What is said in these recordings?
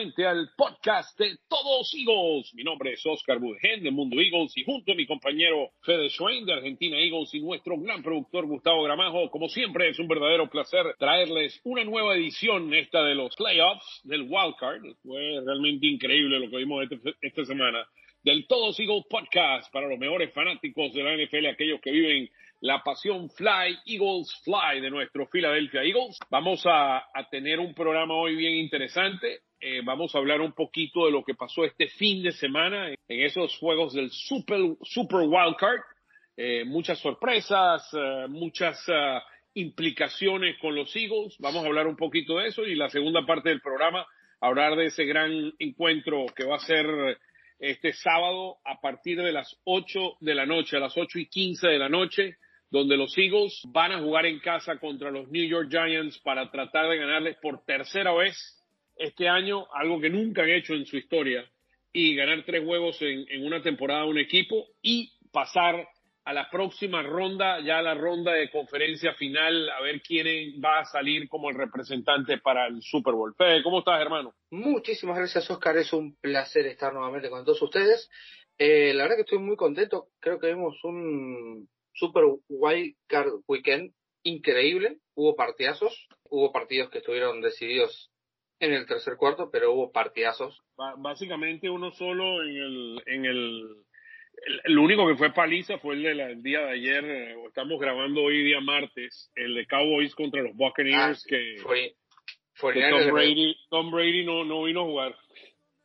nuevamente al podcast de Todos Eagles. Mi nombre es Oscar Budgen de Mundo Eagles y junto a mi compañero Fede Schwein de Argentina Eagles y nuestro gran productor Gustavo Gramajo, como siempre es un verdadero placer traerles una nueva edición esta de los playoffs del Wildcard. Fue realmente increíble lo que vimos este- esta semana del Todos Eagles podcast para los mejores fanáticos de la NFL, aquellos que viven la pasión Fly, Eagles Fly de nuestro Philadelphia Eagles. Vamos a, tener un programa hoy bien interesante. Eh, vamos a hablar un poquito de lo que pasó este fin de semana en esos juegos del Super, Super Wildcard. Eh, muchas sorpresas, eh, muchas ah, implicaciones con los Eagles. Vamos a hablar un poquito de eso y la segunda parte del programa, hablar de ese gran encuentro que va a ser este sábado a partir de las 8 de la noche, a las 8 y 15 de la noche, donde los Eagles van a jugar en casa contra los New York Giants para tratar de ganarles por tercera vez este año, algo que nunca han hecho en su historia, y ganar tres juegos en, una temporada a un equipo y pasar a la próxima ronda, ya la ronda de conferencia final, a ver quién va a salir como el representante para el Super Bowl. Fede, ¿cómo estás, hermano? Muchísimas gracias, Oscar. Es un placer estar nuevamente con todos ustedes. Eh, la verdad que estoy muy contento. Creo que vimos un super wild card weekend increíble. Hubo partidazos. Hubo partidos que estuvieron decididos en el tercer cuarto, pero hubo partidazos. Básicamente uno solo en el, en el, el, el único que fue paliza fue el del día de ayer, eh, estamos grabando hoy día martes, el de Cowboys contra los Buccaneers Ah, que, Fue, fue que Tom Brady, Tom Brady no, no vino a jugar.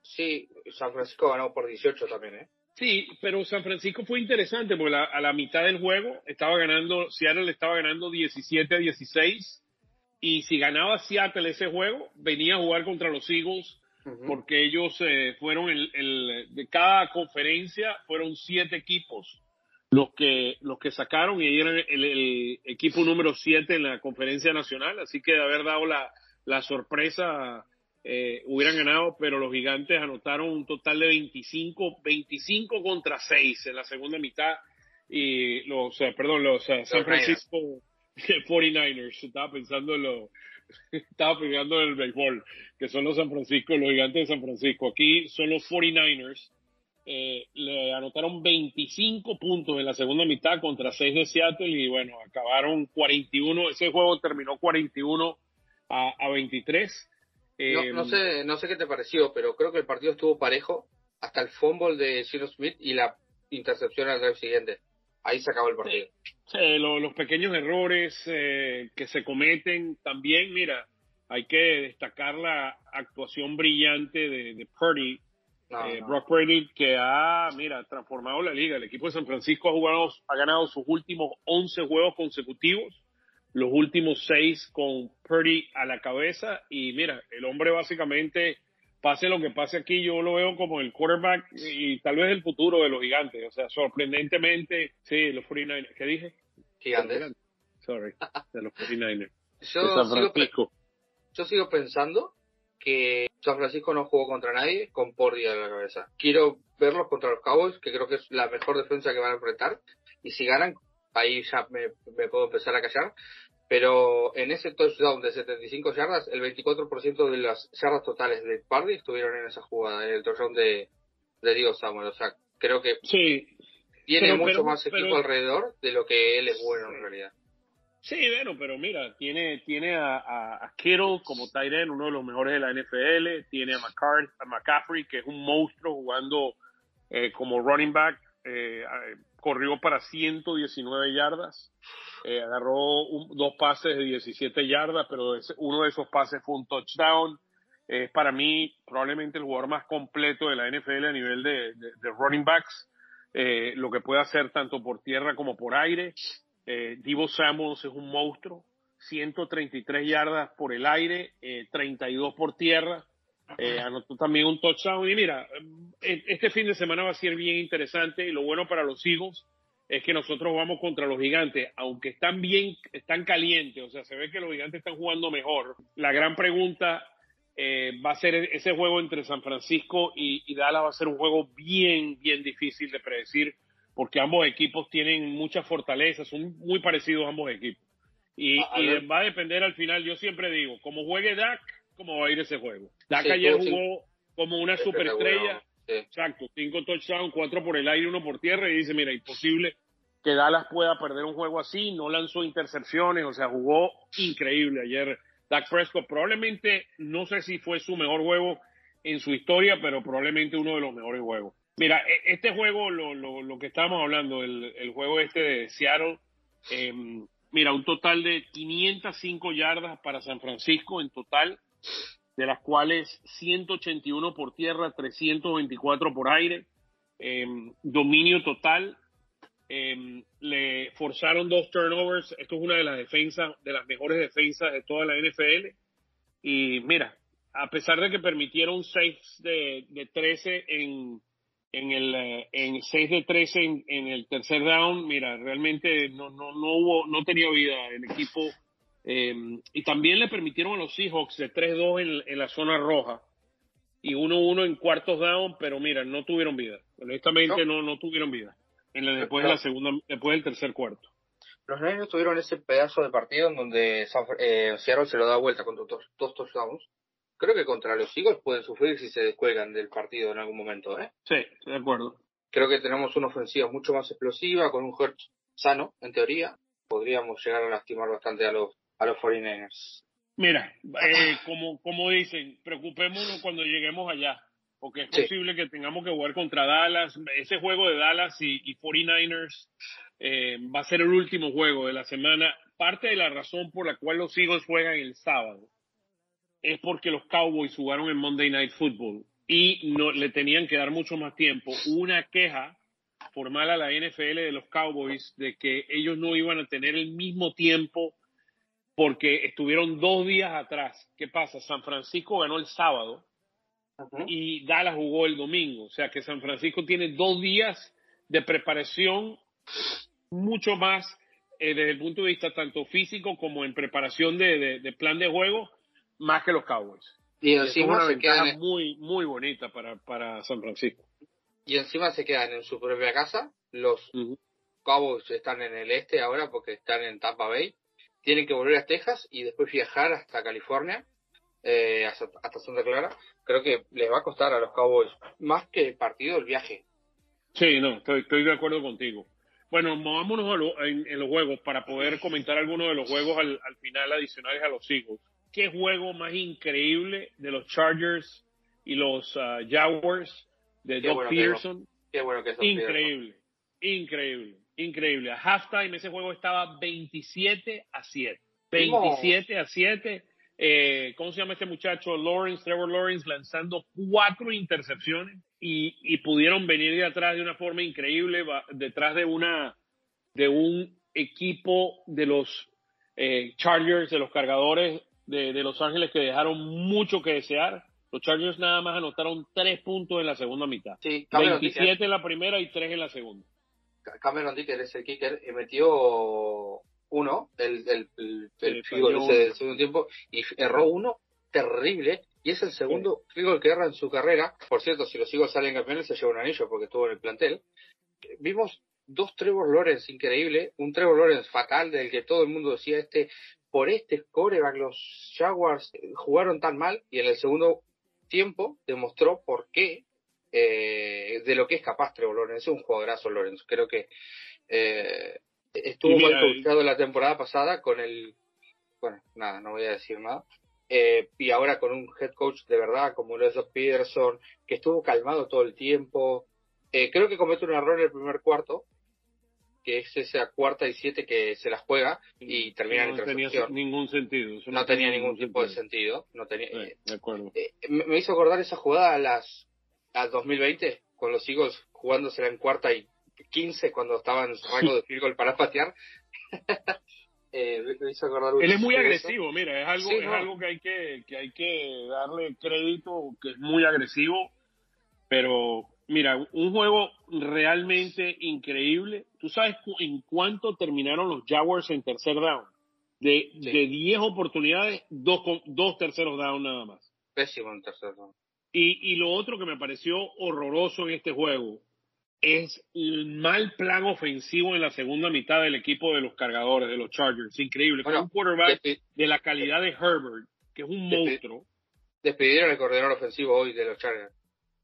Sí, San Francisco ganó por 18 también, ¿eh? Sí, pero San Francisco fue interesante porque la- a la mitad del juego estaba ganando, Seattle estaba ganando 17 a 16 y si ganaba Seattle ese juego, venía a jugar contra los Eagles porque ellos eh, fueron el, el- de cada conferencia fueron siete equipos los que los que sacaron y eran el, el equipo número siete en la conferencia nacional así que de haber dado la, la sorpresa eh, hubieran ganado pero los gigantes anotaron un total de 25 25 contra 6 en la segunda mitad y los eh, perdón los eh, San. Francisco 49ers estaba pensando en lo estaba pensando en el béisbol que son los San Francisco, los gigantes de San Francisco. Aquí son los 49ers. Eh, le anotaron 25 puntos en la segunda mitad contra 6 de Seattle y bueno, acabaron 41. Ese juego terminó 41 a, a 23. Eh, No, no sé, no sé qué te pareció, pero creo que el partido estuvo parejo hasta el fumble de Ciro Smith y la intercepción al drive siguiente. Ahí se acabó el partido. Sí, lo- los pequeños errores eh, que se cometen también, mira, hay que destacar la actuación brillante de, de Purdy, No, Eh, no. Brock Purdy que ha, mira, transformado la liga. El equipo de San Francisco ha jugado, ha ganado sus últimos 11 juegos consecutivos, los últimos 6 con Purdy a la cabeza y mira, el hombre básicamente, pase lo que pase aquí, yo lo veo como el quarterback y tal vez el futuro de los gigantes. O sea, sorprendentemente, sí, los 49ers. ¿Qué dije? Gigantes. Sorry, de los 49ers. Yo de San sigo, Francisco. yo sigo pensando que San Francisco no jugó contra nadie con Pordy a la cabeza. Quiero verlos contra los Cowboys, que creo que es la mejor defensa que van a enfrentar. Y si ganan, ahí ya me, me puedo empezar a callar. Pero en ese touchdown de 75 yardas, el 24% de las yardas totales de Pardy estuvieron en esa jugada, en el touchdown de, de Diego Samuel. O sea, creo que Sí, tiene Pero- mucho pero- más equipo pero- alrededor de lo que él es bueno en realidad. Sí, bueno, pero mira, tiene, tiene a, a, a Kittle como end, uno de los mejores de la NFL, tiene a, McCart- a McCaffrey, que es un monstruo jugando eh, como running back, eh, corrió para 119 yardas, eh, agarró dos pases de 17 yardas, pero uno de esos pases fue un touchdown. Es para mí probablemente el jugador más completo de la NFL a nivel de, running backs, eh, lo que puede hacer tanto por tierra como por aire. Eh, Divo Samuels es un monstruo, 133 yardas por el aire, eh, 32 por tierra. Eh, anotó también un touchdown. Y mira, eh, este fin de semana va a ser bien interesante y lo bueno para los Eagles es que nosotros vamos contra los gigantes, aunque están bien, están calientes, o sea, se ve que los gigantes están jugando mejor. La gran pregunta eh, va a ser ese juego entre San Francisco y, y Dallas va a ser un juego bien, bien difícil de predecir porque ambos equipos tienen muchas fortalezas, son muy parecidos ambos equipos. Y, va a depender al final, yo siempre digo, como juegue Dak, cómo va a ir ese juego. Dak ayer jugó como una superestrella, exacto, cinco touchdowns, cuatro por el aire, uno por tierra, y dice, mira, imposible que Dallas pueda perder un juego así, no lanzó intercepciones, o sea, jugó increíble ayer Dak Prescott. Probablemente, no sé si fue su mejor juego en su historia, pero probablemente uno de los mejores juegos. Mira, e, este juego, lo, lo, lo que estábamos hablando, el, el, juego este de Seattle, eh, mira, un total de 505 yardas para San Francisco en total, de las cuales 181 por tierra, 324 por aire, eh, dominio total. Eh, le forzaron dos turnovers. Esto es una de las defensas, de las mejores defensas de toda la NFL. Y mira, a pesar de que permitieron 6 de, de 13 en, en el eh, en 6 de 13 en, el tercer down, mira, realmente no, no, no hubo, no tenía vida el equipo. Em, y también le permitieron a los Seahawks de 3-2 en, en, la zona roja y 1-1 en cuartos down, pero mira, no tuvieron vida. Honestamente no, no, tuvieron vida. En la, después de la segunda, después del tercer cuarto. Los Niners tuvieron ese pedazo de partido en donde eh, Seattle se lo da vuelta con dos, dos touchdowns creo que contra los Eagles pueden sufrir si se descuelgan del partido en algún momento, ¿eh? Sí, de acuerdo. Creo que tenemos una ofensiva mucho más explosiva, con un Hertz sano, en teoría. Podríamos llegar a lastimar bastante a los, a los 49ers. Mira, eh, como, como dicen, preocupémonos cuando lleguemos allá, porque es posible que tengamos que jugar contra Dallas. Ese juego de Dallas y, y 49ers eh, va a ser el último juego de la semana. Parte de la razón por la cual los Eagles juegan el sábado es porque los Cowboys jugaron en Monday Night Football y no le tenían que dar mucho más tiempo. Una queja formal a la NFL de los Cowboys de que ellos no iban a tener el mismo tiempo porque estuvieron dos días atrás. ¿Qué pasa? San Francisco ganó el sábado y Dallas jugó el domingo. O sea que San Francisco tiene dos días de preparación mucho más eh, desde el punto de vista tanto físico como en preparación de plan de juego más que los Cowboys. Y encima es una ventaja muy, muy bonita para, para San Francisco. Y encima se quedan en su propia casa. Los Cowboys están en el este ahora porque están en Tampa Bay. Tienen que volver a Texas y después viajar hasta California, eh, hasta, Santa Clara. Creo que les va a costar a los Cowboys más que el partido el viaje. Sí, no, estoy, estoy de acuerdo contigo. Bueno, movámonos en, los juegos para poder comentar algunos de los juegos al, al final adicionales a los Eagles qué juego más increíble de los Chargers y los uh, Jaguars de Doug Peterson. qué bueno que es Increíble, increíble, increíble. A halftime ese juego estaba 27 a 7. 27 a 7. Eh, ¿Cómo se llama este muchacho? Lawrence, Trevor Lawrence, lanzando cuatro intercepciones y, y pudieron venir de atrás de una forma increíble, detrás de una de un equipo de los eh, Chargers, de los cargadores, de, de, Los Ángeles que dejaron mucho que desear. Los Chargers nada más anotaron tres puntos en la segunda mitad. Sí, 27 en la primera y tres en la segunda. Cameron Dicker es el kicker y metió uno, el, el, el, el del segundo tiempo, y erró uno terrible. Y es el segundo sí. que erra en su carrera. Por cierto, si los Eagles salen campeones, se lleva un anillo porque estuvo en el plantel. Vimos dos Trevor Lawrence increíble, un Trevor Lawrence fatal del que todo el mundo decía este por este scoreback los Jaguars jugaron tan mal y en el segundo tiempo demostró por qué eh, de lo que es capaz Trevor Lawrence. Es un jugadorazo Lawrence. Creo que eh, estuvo mal coachado la temporada pasada con el... Bueno, nada, no voy a decir nada. Eh, y ahora con un head coach de verdad como lo es Doc Peterson, que estuvo calmado todo el tiempo. Eh, creo que comete un error en el primer cuarto, que es esa cuarta y siete que se la juega y termina en intercepción. No tenía ningún sentido. no, tenía ningún, tipo de sentido. No tenía, de acuerdo. Eh, me, hizo acordar esa jugada a las al 2020, con los Eagles jugándosela en cuarta y quince cuando estaban en su rango de field goal para patear. eh, me hizo acordar Él es muy agresivo, mira, es algo, es algo que hay que, que hay que darle crédito, que es muy agresivo, pero Mira, un juego realmente increíble. ¿Tú sabes en cuánto terminaron los Jaguars en tercer down? De, sí. de 10 oportunidades, dos, dos terceros down nada más. Pésimo en tercer down. Y, y lo otro que me pareció horroroso en este juego, es el mal plan ofensivo en la segunda mitad del equipo de los cargadores, de los Chargers. Increíble. Con un quarterback de la calidad de Herbert, que es un monstruo. Despidieron el coordinador ofensivo hoy de los Chargers.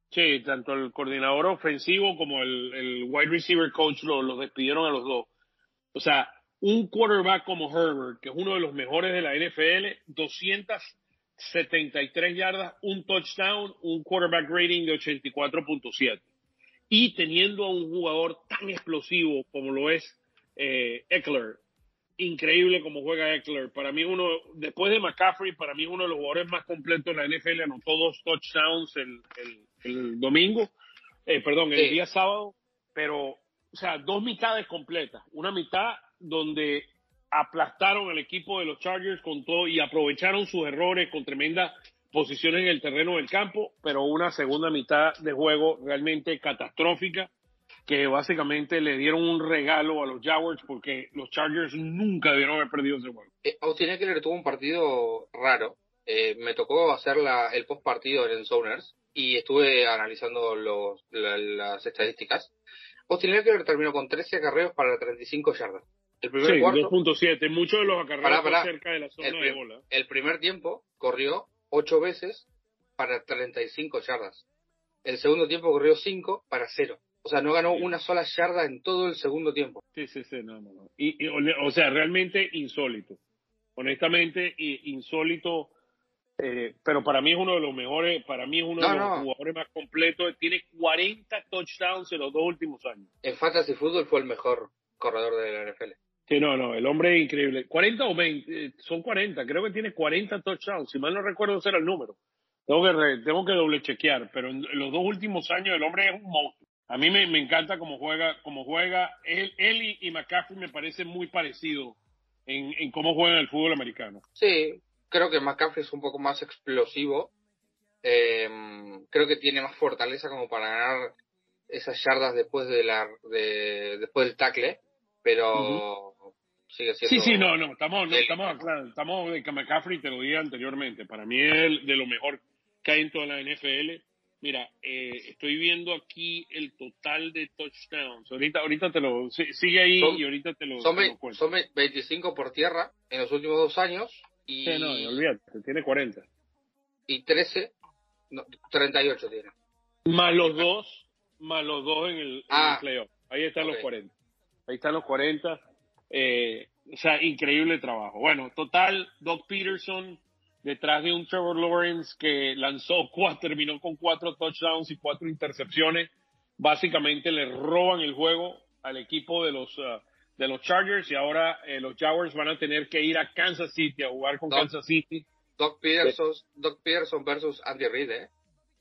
Sí, tanto el coordinador ofensivo como el, el wide receiver coach los lo despidieron a los dos. O sea, un quarterback como Herbert, que es uno de los mejores de la NFL, 273 yardas, un touchdown, un quarterback rating de 84.7 y teniendo a un jugador tan explosivo como lo es eh, Eckler, increíble como juega Eckler. Para mí uno, después de McCaffrey, para mí uno de los jugadores más completos en la NFL, anotó dos touchdowns el, el, domingo, eh, perdón, el día sábado, pero, o sea, dos mitades completas. Una mitad donde aplastaron al equipo de los Chargers con todo y aprovecharon sus errores con tremenda posición en el terreno del campo, pero una segunda mitad de juego realmente catastrófica que básicamente le dieron un regalo a los Jaguars porque los Chargers nunca debieron haber perdido ese juego. Eh, Austin Eckler tuvo un partido raro. Eh, me tocó hacer el post partido en Zoners y estuve analizando las estadísticas. Austin Eckler terminó con 13 acarreos para 35 yardas. El primer sí, 2.7. Muchos de los acarreos cerca de la zona de bola. El primer tiempo corrió ocho veces para 35 yardas. El segundo tiempo corrió 5 para 0. O sea, no ganó una sola yarda en todo el segundo tiempo. Sí, sí, sí, no, no, no. Y, o sea, realmente insólito. Honestamente, insólito. Eh, pero para mí es uno de los mejores, para mí es uno de los jugadores más completos. Tiene 40 touchdowns en los dos últimos años. En Fantasy Football fue el mejor corredor de la NFL. Sí, no, no, el hombre es increíble. 40 o 20, eh, son 40, creo que tiene 40 touchdowns, si mal no recuerdo ese era el número. Tengo que, tengo que doble chequear, pero en los dos últimos años el hombre es un monstruo. A mí me, me encanta cómo juega, cómo juega. Él, él y, McCaffrey me parecen muy parecidos en, en cómo juegan el fútbol americano. Sí, creo que McCaffrey es un poco más explosivo. Eh, creo que tiene más fortaleza como para ganar esas yardas después de la de, después del tackle, pero sigue siendo. Sí, sí, no, no, estamos, no, estamos, claro, estamos de McCaffrey, te lo dije anteriormente. Para mí es de lo mejor que hay en toda la NFL. Mira, eh, estoy viendo aquí el total de touchdowns. Ahorita, ahorita te lo sigue ahí y ahorita te lo, son, Son 25 por tierra en los últimos dos años y. Sí, no, olvídate, tiene 40. Y 13, no, 38 tiene. Más los dos, más los dos en el, ah, playoff. Ahí están los 40. Ahí están los 40. Eh, o sea, increíble trabajo. Bueno, total, Doc Peterson detrás de un Trevor Lawrence que lanzó cuatro, terminó con cuatro touchdowns y cuatro intercepciones. Básicamente le roban el juego al equipo de los uh, de los Chargers y ahora eh, los Jaguars van a tener que ir a Kansas City a jugar con Kansas City. Doc Peterson, Doc Peterson versus Andy Reid, ¿eh?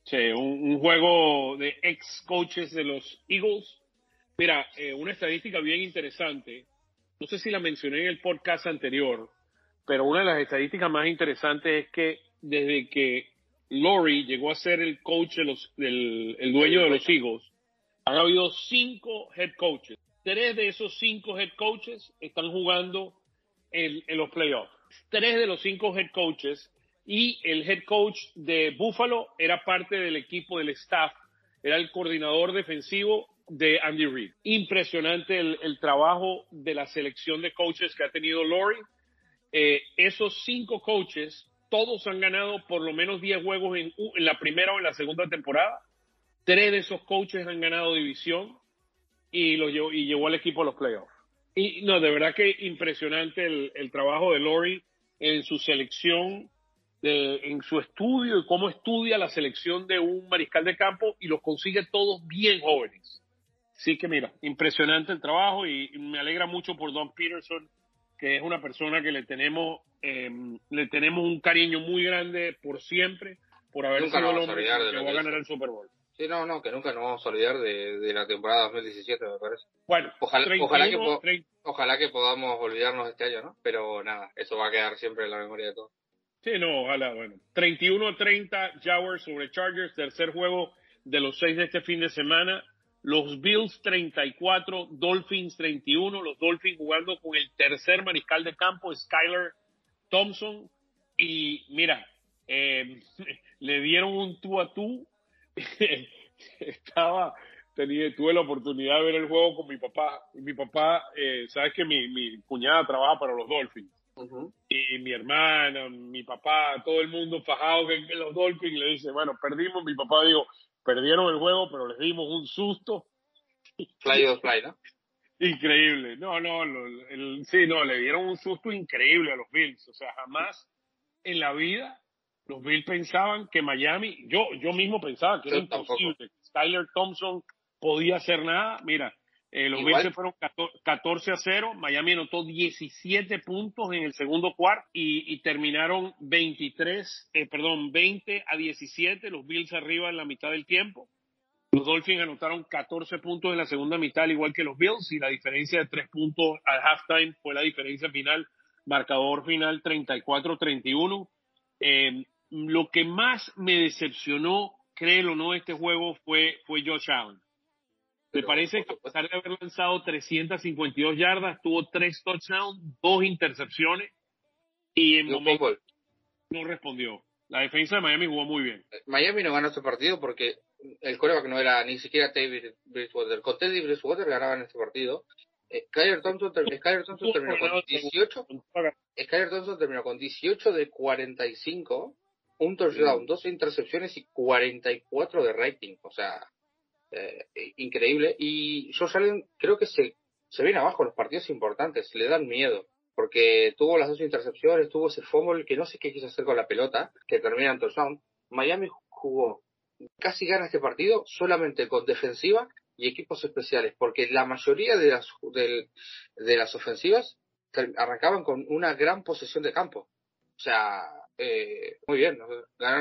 Sí, un, juego de ex coaches de los Eagles. Mira, eh, una estadística bien interesante no sé si la mencioné en el podcast anterior, pero una de las estadísticas más interesantes es que desde que Lori llegó a ser el coach de los, del el dueño de los Eagles, han habido cinco head coaches. Tres de esos cinco head coaches están jugando en, en los playoffs. Tres de los cinco head coaches y el head coach de Buffalo era parte del equipo del staff, era el coordinador defensivo de Andy Reid. Impresionante el, trabajo de la selección de coaches que ha tenido Lori. Eh, esos cinco coaches, todos han ganado por lo menos 10 juegos en, la primera o en la segunda temporada. Tres de esos coaches han ganado división y, lo llevó, y llevó al equipo a los playoffs. Y no, de verdad que impresionante el, trabajo de Lori en su selección, de, en su estudio y cómo estudia la selección de un mariscal de campo y los consigue todos bien jóvenes sí que mira, impresionante el trabajo y me alegra mucho por Don Peterson, que es una persona que le tenemos, em, le tenemos un cariño muy grande por siempre, por haber sido el hombre que va a ganar el Super Bowl. Sí, no, no, que nunca nos vamos a olvidar de, la temporada 2017, me parece. Bueno, ojalá, que ojalá que podamos olvidarnos este año, ¿no? Pero nada, eso va a quedar siempre en la memoria de todos. Sí, no, ojalá, bueno. 31-30 Jaguars sobre Chargers, tercer juego de los seis de este fin de semana los Bills 34, Dolphins 31, los Dolphins jugando con el tercer mariscal de campo, Skyler Thompson. Y mira, eh, le dieron un tú a tú. Estaba, tenía, tuve la oportunidad de ver el juego con mi papá. Y mi papá, eh, sabes que mi, mi cuñada trabaja para los Dolphins. Y mi hermana, mi papá, todo el mundo fajado que, los Dolphins le dice, bueno, perdimos. Mi papá dijo, perdieron el juego, pero les dimos un susto. Fly ¿no? Increíble. No, no, el, sí, no, le dieron un susto increíble a los Bills. O sea, jamás en la vida los Bills pensaban que Miami, yo, yo mismo pensaba que era imposible. que Skyler Thompson podía hacer nada. Mira, eh, los Bills fueron 14 a 0. Miami anotó 17 puntos en el segundo cuarto y, y terminaron 23, eh, perdón, 20 a 17. Los Bills arriba en la mitad del tiempo. Los Dolphins anotaron 14 puntos en la segunda mitad, al igual que los Bills, y la diferencia de tres puntos al halftime fue la diferencia final, marcador final 34-31. Eh, lo que más me decepcionó, créelo o no, este juego fue, fue Josh Allen. Me parece que a pesar de haber lanzado 352 yardas, tuvo tres touchdowns, dos intercepciones y en momento no respondió. La defensa de Miami jugó muy bien. Miami no ganó este partido porque el coreback no era ni siquiera David Bridgewater. Con Teddy Bridgewater ganaban este partido. Eh, Skyler Thompson, Thompson terminó con 18. Skyler Thompson terminó con 18 de 45, un touchdown, dos intercepciones y 44 de rating. O sea, eh, increíble. Y Josh Allen creo que se, se viene abajo los partidos importantes, le dan miedo. Porque tuvo las dos intercepciones, tuvo ese fumble que no sé qué quiso hacer con la pelota, que termina en touchdown. Miami jugó casi gana este partido solamente con defensiva y equipos especiales, porque la mayoría de las, de, las ofensivas arrancaban con una gran posesión de campo. O sea, eh, muy bien.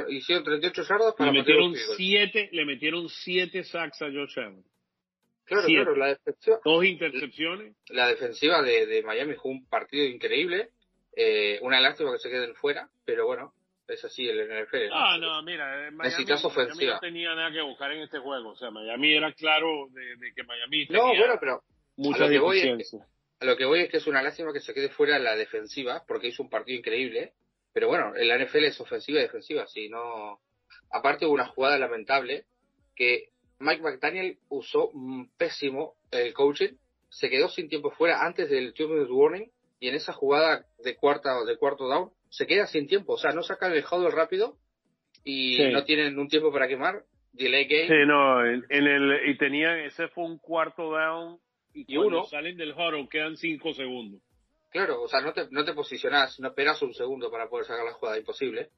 hicieron 38 yardas para le metieron siete, le metieron siete sacks a Josh Allen. Claro, claro, la defensiva. Dos intercepciones. La defensiva de, de Miami jugó un partido increíble. Eh, una lástima que se queden fuera, pero bueno, es así el NFL. Ah, no, mira, eh, Miami, no tenía nada que buscar en este juego. O sea, Miami era claro de, que Miami tenía No, bueno, pero a lo, que voy es que, a lo que voy es que es una lástima que se quede fuera la defensiva, porque hizo un partido increíble. Pero bueno, en la NFL es ofensiva y defensiva, si no... Aparte hubo una jugada lamentable que Mike McDaniel usó pésimo el coaching, se quedó sin tiempo fuera antes del two minute warning y en esa jugada de cuarta de cuarto down se queda sin tiempo, o sea, no sacan el huddle rápido y no tienen un tiempo para quemar, delay game. Sí, no, en, el, y tenían, ese fue un cuarto down y, uno salen del huddle quedan cinco segundos. Claro, o sea, no te, no te posicionas, no esperas un segundo para poder sacar la jugada, imposible.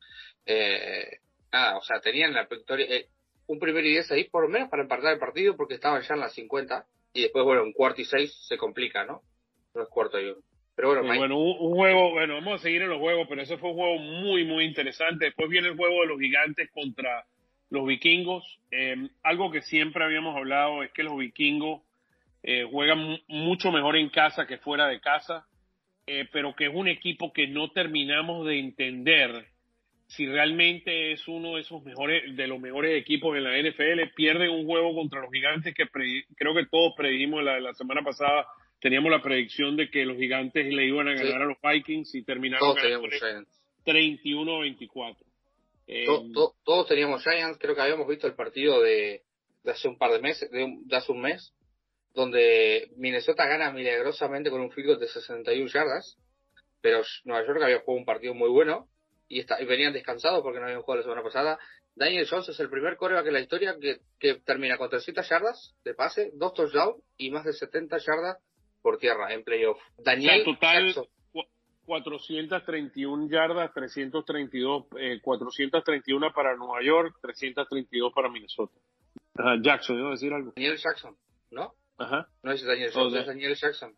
Eh, nada, o sea, tenían la victoria, eh, un primer y diez ahí por lo menos para empatar el partido porque estaban ya en las 50 y después, bueno, un cuarto y seis se complica, ¿no? No es cuarto y uno. Pero bueno, un, juego, bueno, vamos a seguir en los juegos, pero ese fue un juego muy, muy interesante. Después viene el juego de los gigantes contra los vikingos. Eh, algo que siempre habíamos hablado es que los vikingos eh, juegan mucho mejor en casa que fuera de casa, eh, pero que es un equipo que no terminamos de entender si realmente es uno de esos mejores, de los mejores equipos en la NFL. Pierden un juego contra los gigantes que creo que todos predijimos la, la semana pasada. Teníamos la predicción de que los gigantes le iban a ganar a los Vikings y terminaron todos 31-24. Eh, todos teníamos Giants, creo que habíamos visto el partido de, hace un par de meses, de, hace un mes, donde Minnesota gana milagrosamente con un field de 61 yardas, pero Nueva York había jugado un partido muy bueno y, está, y venían descansados porque no habían jugado la semana pasada. Daniel Jones es el primer coreback en la historia que, que termina con 300 yardas de pase, dos touchdowns y más de 70 yardas por tierra en playoff. Daniel total 431 yardas, 332, eh, 431 para Nueva York, 332 para Minnesota. Jackson, ¿iba a decir algo? Daniel Jackson, ¿no? Ajá. No es Daniel Jackson, es Daniel Jackson.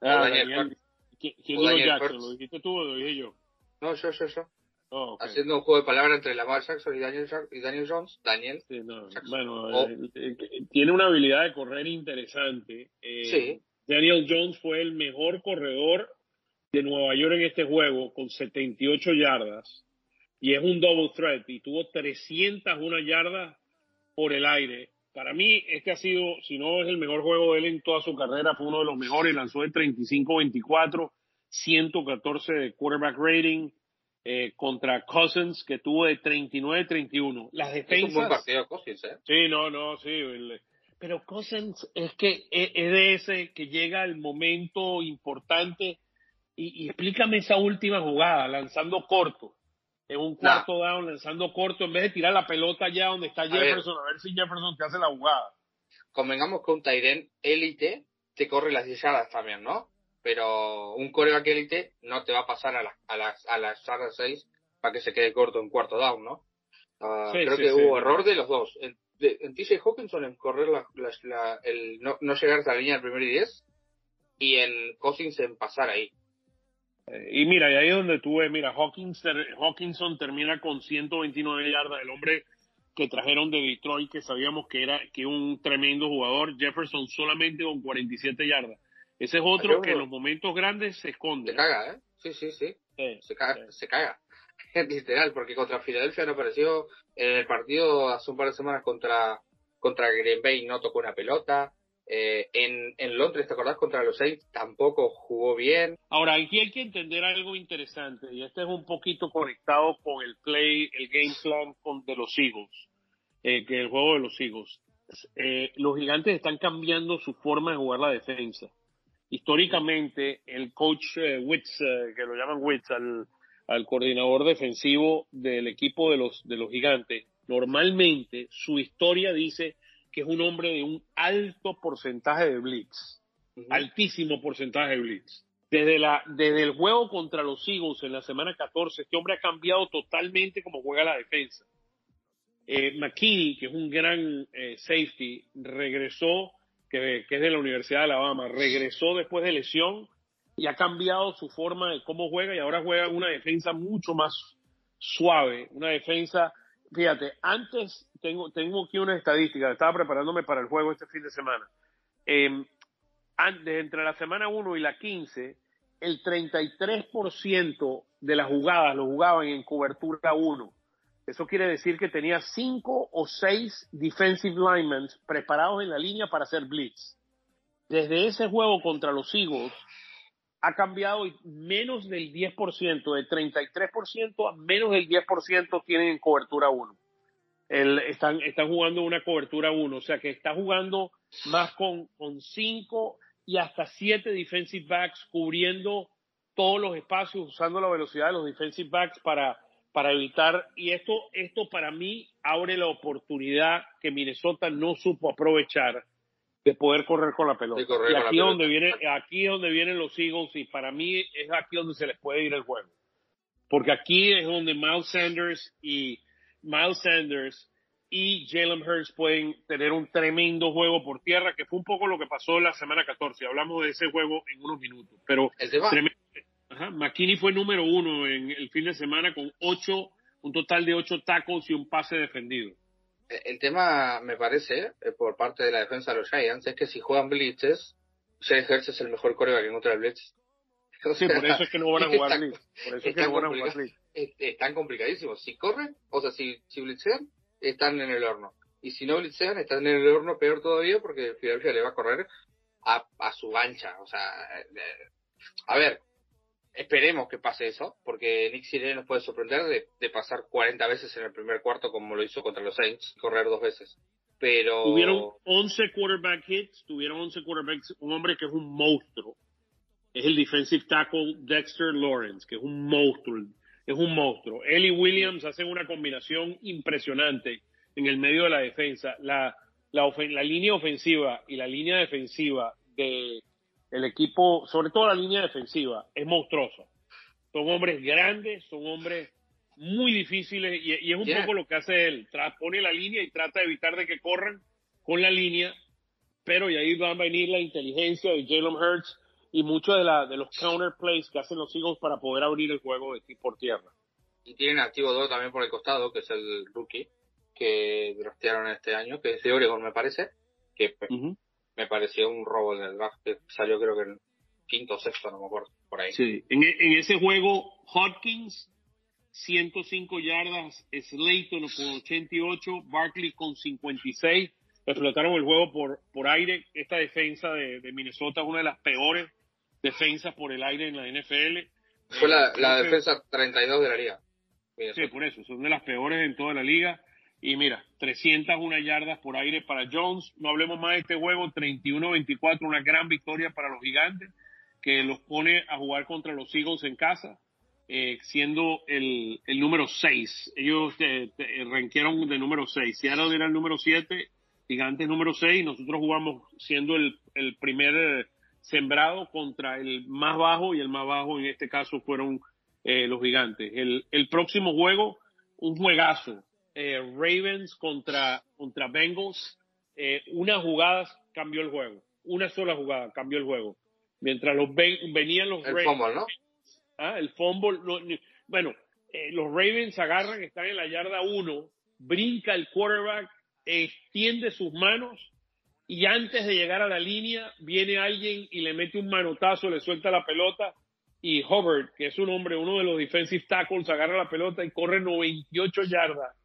Ah, Daniel, ¿Quién, dijo Jackson? ¿Lo dijiste tú o lo dije yo? No, yo, yo, yo. Oh, Haciendo un juego de palabras entre Lamar Jackson y Daniel, y Daniel Jones. Daniel. Sí, no, Bueno, eh, eh, tiene una habilidad de correr interesante. Eh, sí. Daniel Jones fue el mejor corredor de Nueva York en este juego con 78 yardas y es un double threat y tuvo 301 yardas por el aire. Para mí, este ha sido, si no es el mejor juego de él en toda su carrera, fue uno de los mejores. Lanzó de 35-24, 114 de quarterback rating eh, contra Cousins, que tuvo de 39-31. Las defensas. Es un buen partido Cousins, ¿eh? Sí, no, no, sí. pero Cousins es que es, de ese que llega el momento importante y, explícame esa última jugada, lanzando corto, en un cuarto down, lanzando corto, en vez de tirar la pelota allá donde está Jefferson, a ver, si Jefferson te hace la jugada. Convengamos que un Tyren élite te corre las 10 yardas también, ¿no? Pero un coreback élite no te va a pasar a, a las a las yardas 6 para que se quede corto en cuarto down, ¿no? Ah, creo que hubo error de los dos. En, en TJ Hawkinson en correr la, el no, no, llegar a la línea del primer y 10 y en Cousins en pasar ahí. Y mira, y ahí es donde tú ves, mira, Hawkins, Hawkinson termina con 129 yardas, el hombre que trajeron de Detroit, que sabíamos que era que un tremendo jugador, Jefferson solamente con 47 yardas. Ese es otro que en los momentos grandes se esconde. Se caga, ¿eh? Sí, sí, sí. se, caga, se caga. Literal, porque contra Filadelfia no apareció. En el partido hace un par de semanas contra, contra Green Bay no tocó una pelota. Eh, en, en Londres, ¿te acordás? Contra los Saints tampoco jugó bien. Ahora, aquí hay que entender algo interesante, y este es un poquito conectado con el play, el game plan con, de los Eagles, eh, que el juego de los Eagles. Eh, los gigantes están cambiando su forma de jugar la defensa. Históricamente, el coach eh, Witz, eh, que lo llaman Witz, al, al coordinador defensivo del equipo de los, de los gigantes, normalmente su historia dice que es un hombre de un alto porcentaje de blitz, altísimo porcentaje de blitz. Desde, la, desde el juego contra los Eagles en la semana 14, este hombre ha cambiado totalmente como juega la defensa. Eh, McKinney, que es un gran eh, safety, regresó, que, que es de la Universidad de Alabama, regresó después de lesión y ha cambiado su forma de cómo juega y ahora juega una defensa mucho más suave, una defensa, fíjate, antes tengo, tengo aquí una estadística, estaba preparándome para el juego este fin de semana. Eh, entre la semana 1 y la 15, el 33% de las jugadas lo jugaban en cobertura 1. Eso quiere decir que tenía 5 o 6 defensive linemen preparados en la línea para hacer blitz. Desde ese juego contra los Eagles, ha cambiado menos del 10%, del 33% a menos del 10% tienen cobertura 1. están, están jugando una cobertura 1, o sea que está jugando más con, con 5 y hasta 7 defensive backs cubriendo todos los espacios, usando la velocidad de los defensive backs para, para evitar, y esto, esto para mí abre la oportunidad que Minnesota no supo aprovechar de poder correr con la pelota. y aquí donde viene, aquí es donde vienen los Eagles y para mí es aquí donde se les puede ir el juego. Porque aquí es donde Miles Sanders y Miles Sanders y Jalen Hurts pueden tener un tremendo juego por tierra, que fue un poco lo que pasó la semana 14. Hablamos de ese juego en unos minutos. Pero Ajá, McKinney fue número uno en el fin de semana con ocho, un total de ocho tacos y un pase defendido el tema, me parece, eh, por parte de la defensa de los Giants, es que si juegan blitzes, Jay Hurts es el mejor coreback en contra del blitz. sí, por eso es que no van a jugar blitz. Por eso es que no van a jugar blitz. Están complicadísimos. Si corren, o sea, si, si blitzean, están en el horno. Y si no blitzean, están en el horno peor todavía porque Philadelphia le va a correr a, a su ancha. O sea, eh, a ver, Esperemos que pase eso, porque Nick Sirianni nos puede sorprender de, pasar 40 veces en el primer cuarto como lo hizo contra los Saints, correr dos veces. Pero... Tuvieron 11 quarterback hits, tuvieron 11 quarterbacks, un hombre que es un monstruo. Es el defensive tackle Dexter Lawrence, que es un monstruo, es un monstruo. Él y Williams hacen una combinación impresionante en el medio de la defensa. La, la, la línea ofensiva y la línea defensiva de, el equipo, sobre todo la línea defensiva, es monstruoso. Son hombres grandes, son hombres muy difíciles y, es un poco lo que hace él. pone la línea y trata de evitar de que corran con la línea, pero y ahí va a venir la inteligencia de Jalen Hurts y muchos de, la, de los counter plays que hacen los Eagles para poder abrir el juego de por tierra. Y tienen activo dos también por el costado, que es el rookie que draftearon este año, que es de Oregon me parece, que me pareció un robo en el draft que salió creo que en quinto o sexto, no me acuerdo, por ahí. Sí, en, en ese juego Hodkins 105 yardas, Slayton con 88, Barkley con 56, explotaron el juego por, por aire. Esta defensa de, de, Minnesota es una de las peores defensas por el aire en la NFL. Fue la, la defensa 32 de la liga. Sí, por eso, son de las peores en toda la liga. Y mira, 301 yardas por aire para Jones. No hablemos más de este juego, 31-24, una gran victoria para los gigantes, que los pone a jugar contra los Eagles en casa, eh, siendo el, el, número 6. Ellos eh, ranquearon de número 6. Seattle era el número 7, gigantes número 6, nosotros jugamos siendo el, el primer eh, sembrado contra el más bajo, y el más bajo en este caso fueron eh, los gigantes. El, el próximo juego, un juegazo eh, Ravens contra, contra Bengals, eh, una jugada cambió el juego. Una sola jugada cambió el juego. Mientras los venían los el Ravens. ¿no? Ah, el fumble. bueno, eh, los Ravens agarran, están en la yarda 1, brinca el quarterback, extiende sus manos y antes de llegar a la línea viene alguien y le mete un manotazo, le suelta la pelota y Hubbard, que es un hombre, uno de los defensive tackles, agarra la pelota y corre 98 yardas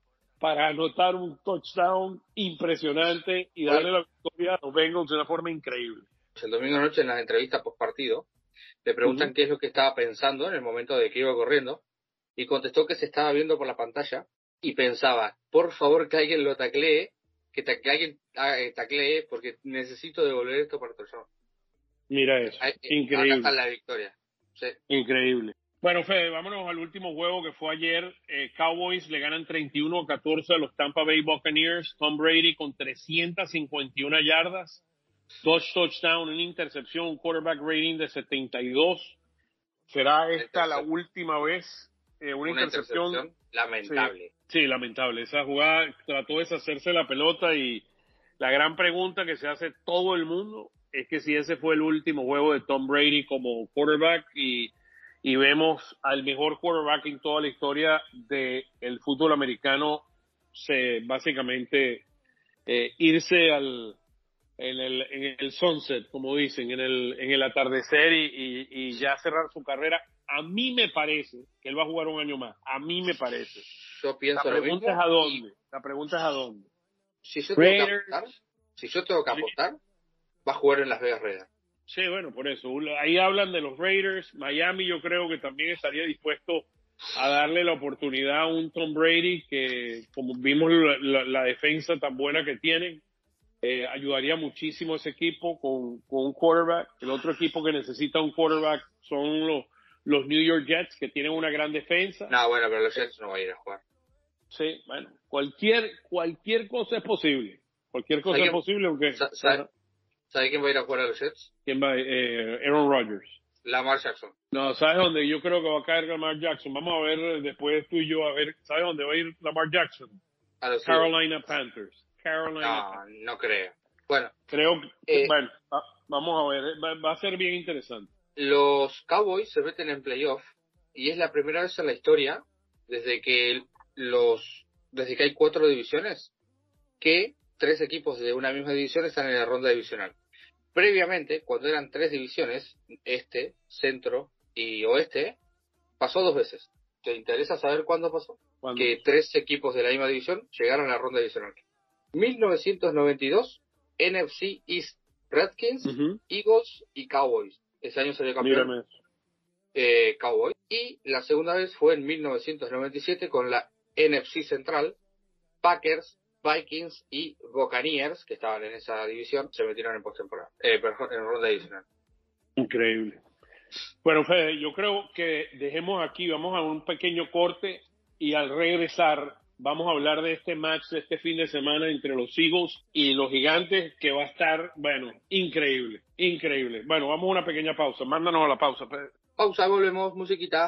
para anotar un touchdown impresionante y darle la victoria a los Bengals de una forma increíble. El domingo noche en las entrevistas post partido le preguntan qué es lo que estaba pensando en el momento de que iba corriendo y contestó que se estaba viendo por la pantalla y pensaba, por favor que alguien lo taclee, que, alguien eh, taclee porque necesito devolver esto para touchdown. Mira eso, increíble. Acá está la victoria. Increíble. Bueno, Fede, vámonos al último juego que fue ayer. Eh, Cowboys le ganan 31 14 a los Tampa Bay Buccaneers. Tom Brady con 351 yardas, dos touchdowns, una intercepción, un quarterback rating de 72. ¿Será esta la última vez? Eh, una, intercepción, lamentable. Sí, sí, lamentable. Esa jugada trató de deshacerse la pelota y la gran pregunta que se hace todo el mundo es que si ese fue el último juego de Tom Brady como quarterback y y vemos al mejor quarterback en toda la historia del el fútbol americano se básicamente eh, irse al en el, en el sunset, como dicen, en el, en el atardecer y, y, ya cerrar su carrera. A mí me parece que él va a jugar un año más. A mí me parece. Yo pienso la pregunta es a dónde. La pregunta es a dónde. Si yo tengo que apostar, si yo tengo que apostar, va a jugar en Las Vegas Raiders. Sí, bueno, por eso. Ahí hablan de los Raiders. Miami yo creo que también estaría dispuesto a darle la oportunidad a un Tom Brady que, como vimos la, defensa tan buena que tienen, eh, ayudaría muchísimo a ese equipo con, con, un quarterback. El otro equipo que necesita un quarterback son los, los New York Jets, que tienen una gran defensa. No, bueno, pero los Jets no van a ir a jugar. Sí, bueno, cualquier, cualquier cosa es posible. Cualquier cosa es posible, aunque... ¿Sabes quién va a ir a jugar a los Jets? ¿Quién va? Eh, Aaron Rodgers. Lamar Jackson. No, ¿sabes dónde? Yo creo que va a caer Lamar Jackson. Vamos a ver después tú y yo, a ver, ¿sabes dónde va a ir Lamar Jackson? A los Carolina Panthers. Carolina no, no creo. Bueno. Creo que, eh, bueno, vamos a ver, va, va, a ser bien interesante. Los Cowboys se meten en playoff y es la primera vez en la historia, desde que los, desde que hay cuatro divisiones, que tres equipos de una misma división están en la ronda divisional. Previamente, cuando eran tres divisiones, este, centro y oeste, pasó dos veces. ¿Te interesa saber cuándo pasó? Que tres equipos de la misma división llegaron a la ronda divisional. 1992, NFC East, Redskins, Eagles y Cowboys. Ese año salió campeón. Eh, Cowboys. Y la segunda vez fue en 1997 con la NFC Central, Packers, Vikings y Buccaneers, que estaban en esa división, se metieron en postemporada, eh, en ronda adicional. Increíble. Bueno, Fede, yo creo que dejemos aquí, vamos a un pequeño corte y al regresar vamos a hablar de este match de este fin de semana entre los Eagles y los Gigantes, que va a estar, bueno, increíble, increíble. Bueno, vamos a una pequeña pausa. Mándanos a la pausa. Fede. Pausa, volvemos, musiquita.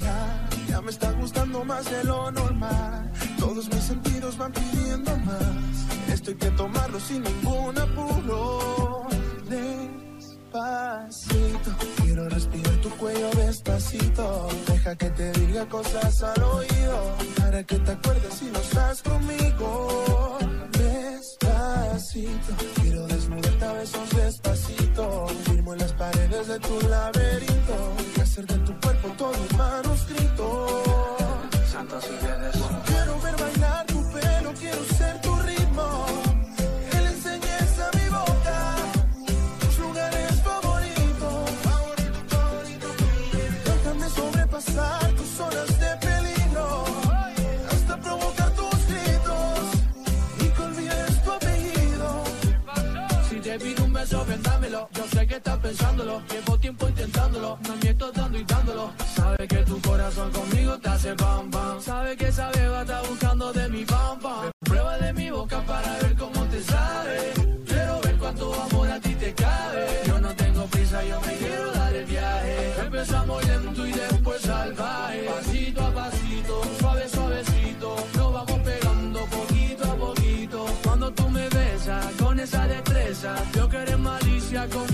Ya, ya me está gustando más de lo normal. Todos mis sentidos van pidiendo más. Esto hay que tomarlo sin ningún apuro. Despacito, quiero respirar tu cuello despacito. Deja que te diga cosas al oído. Para que te acuerdes si no estás conmigo. Despacito, quiero desnudarte a besos despacito. Firmo en las paredes de tu laberinto. Y hacer de tu cuerpo todo un manuscrito. Santo, si vienes. Quiero ver bailar tu pelo, quiero ser tu que estás pensándolo. Llevo tiempo intentándolo. No miento dando y dándolo. Sabe que tu corazón conmigo te hace pam pam. Sabe que esa beba está buscando de mi pam pam. Prueba de mi boca para ver cómo te sabe. Quiero ver cuánto amor a ti te cabe. Yo no tengo prisa, yo me quiero dar el viaje. Empezamos lento y después salvaje. Pasito a pasito, suave, suavecito. Nos vamos pegando poquito a poquito. Cuando tú me besas con esa destreza, yo que eres malicia con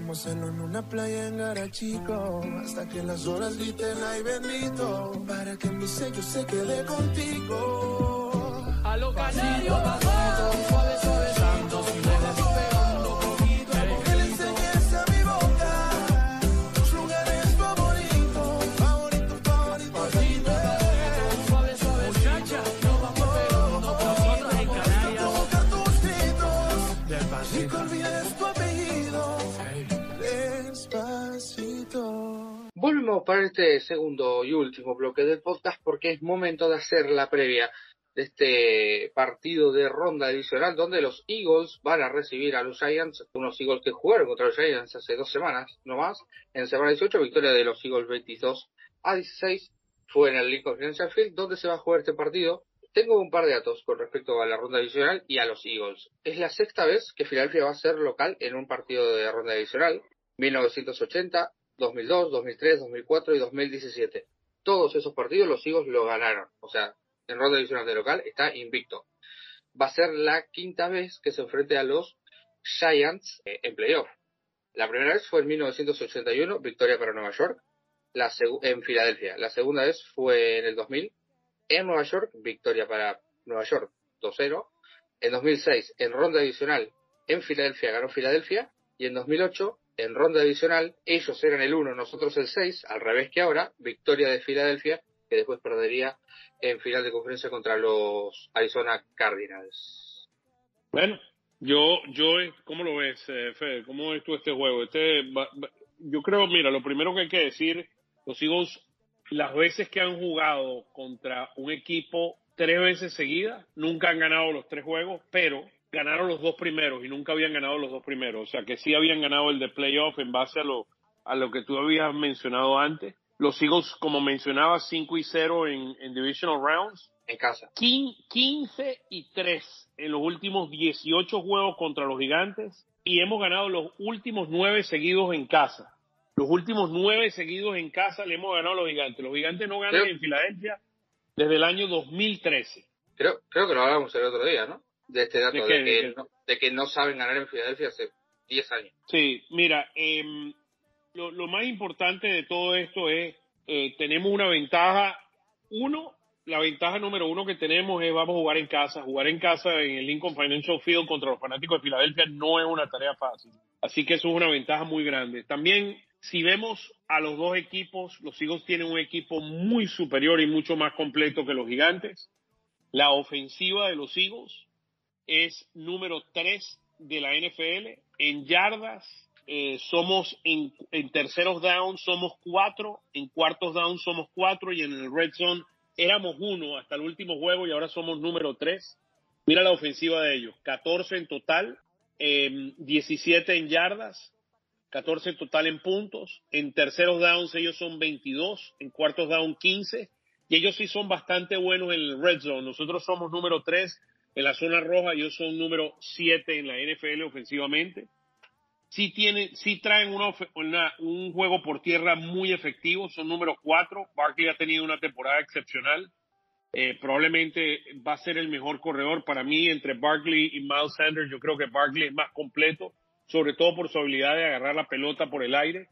Vamos a hacerlo en una playa en Garachico. Hasta que las horas griten ay bendito. Para que mi sello se quede contigo. A lo canarios, pasito, suave, suave, santo. Volvemos para este segundo y último bloque del podcast porque es momento de hacer la previa de este partido de ronda divisional donde los Eagles van a recibir a los Giants, unos Eagles que jugaron contra los Giants hace dos semanas, no más. En semana 18, victoria de los Eagles 22 a 16. Fue en el Lincoln Financial Field donde se va a jugar este partido. Tengo un par de datos con respecto a la ronda divisional y a los Eagles. Es la sexta vez que Filadelfia va a ser local en un partido de ronda divisional. 1980, 2002, 2003, 2004 y 2017. Todos esos partidos los Eagles lo ganaron. O sea, en ronda divisional de local está invicto. Va a ser la quinta vez que se enfrente a los Giants eh, en playoff. La primera vez fue en 1981, victoria para Nueva York, la en Filadelfia. La segunda vez fue en el 2000, en Nueva York, victoria para Nueva York 2-0. En 2006, en ronda divisional, en Filadelfia, ganó Filadelfia. Y en 2008, en ronda divisional, ellos eran el 1, nosotros el 6, al revés que ahora, victoria de Filadelfia, que después perdería en final de conferencia contra los Arizona Cardinals. Bueno, yo, yo, ¿cómo lo ves, eh, Fede? ¿Cómo ves tú este juego? Este, yo creo, mira, lo primero que hay que decir, los Eagles, las veces que han jugado contra un equipo tres veces seguidas, nunca han ganado los tres juegos, pero ganaron los dos primeros y nunca habían ganado los dos primeros. O sea, que sí habían ganado el de playoff en base a lo, a lo que tú habías mencionado antes. Los Eagles, como mencionaba, 5 y 0 en, en Divisional Rounds. En casa. Quin- 15 y 3 en los últimos 18 juegos contra los gigantes y hemos ganado los últimos 9 seguidos en casa. Los últimos 9 seguidos en casa le hemos ganado a los gigantes. Los gigantes no ganan Creo- en Filadelfia desde el año 2013. Creo, creo que lo hablamos el otro día, ¿no? De este dato, ¿De de, qué? ¿De que, no, de que no saben ganar en Filadelfia hace 10 años. Sí, mira, em, lo, lo más importante de todo esto es, eh, tenemos una ventaja. Uno, la ventaja número uno que tenemos es vamos a jugar en casa. Jugar en casa en el Lincoln Financial Field contra los fanáticos de Filadelfia no es una tarea fácil. Así que eso es una ventaja muy grande. También, si vemos a los dos equipos, los Eagles tienen un equipo muy superior y mucho más completo que los gigantes. La ofensiva de los Eagles es número 3 de la NFL. En yardas, eh, somos en, terceros down, somos cuatro, en cuartos down somos cuatro y en el red zone éramos uno hasta el último juego y ahora somos número 3. Mira la ofensiva de ellos, 14 en total, eh, 17 en yardas, 14 en total en puntos. En terceros downs ellos son 22, en cuartos down 15. Y ellos sí son bastante buenos en el red zone. Nosotros somos número 3 en la zona roja, ellos son número 7 en la NFL ofensivamente. Sí, tienen, sí traen un juego por tierra muy efectivo, son número 4. Barkley ha tenido una temporada excepcional. Eh, probablemente va a ser el mejor corredor para mí entre Barkley y Miles Sanders. Yo creo que Barkley es más completo, sobre todo por su habilidad de agarrar la pelota por el aire.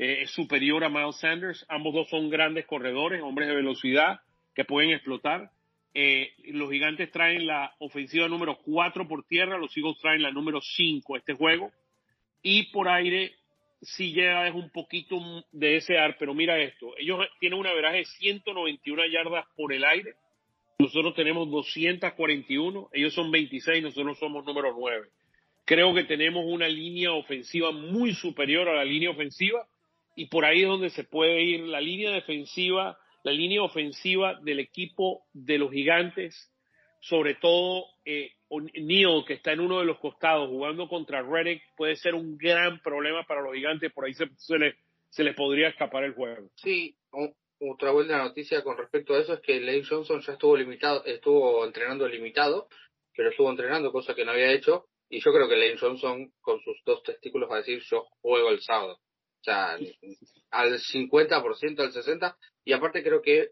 Eh, es superior a Miles Sanders. Ambos dos son grandes corredores, hombres de velocidad que pueden explotar. Eh, los gigantes traen la ofensiva número 4 por tierra, los Eagles traen la número 5 este juego. Y por aire sí llega es un poquito de desear, pero mira esto, ellos tienen una veraje de 191 yardas por el aire, nosotros tenemos 241, ellos son 26, nosotros somos número 9. Creo que tenemos una línea ofensiva muy superior a la línea ofensiva y por ahí es donde se puede ir la línea defensiva, la línea ofensiva del equipo de los gigantes, sobre todo eh, Neil, que está en uno de los costados jugando contra Reddick, puede ser un gran problema para los gigantes, por ahí se, se, les, se les podría escapar el juego. Sí, otra buena noticia con respecto a eso es que Lane Johnson ya estuvo limitado, estuvo entrenando limitado, pero estuvo entrenando, cosa que no había hecho, y yo creo que Lane Johnson con sus dos testículos va a decir yo juego el sábado. O sea, al 50%, al 60%, y aparte creo que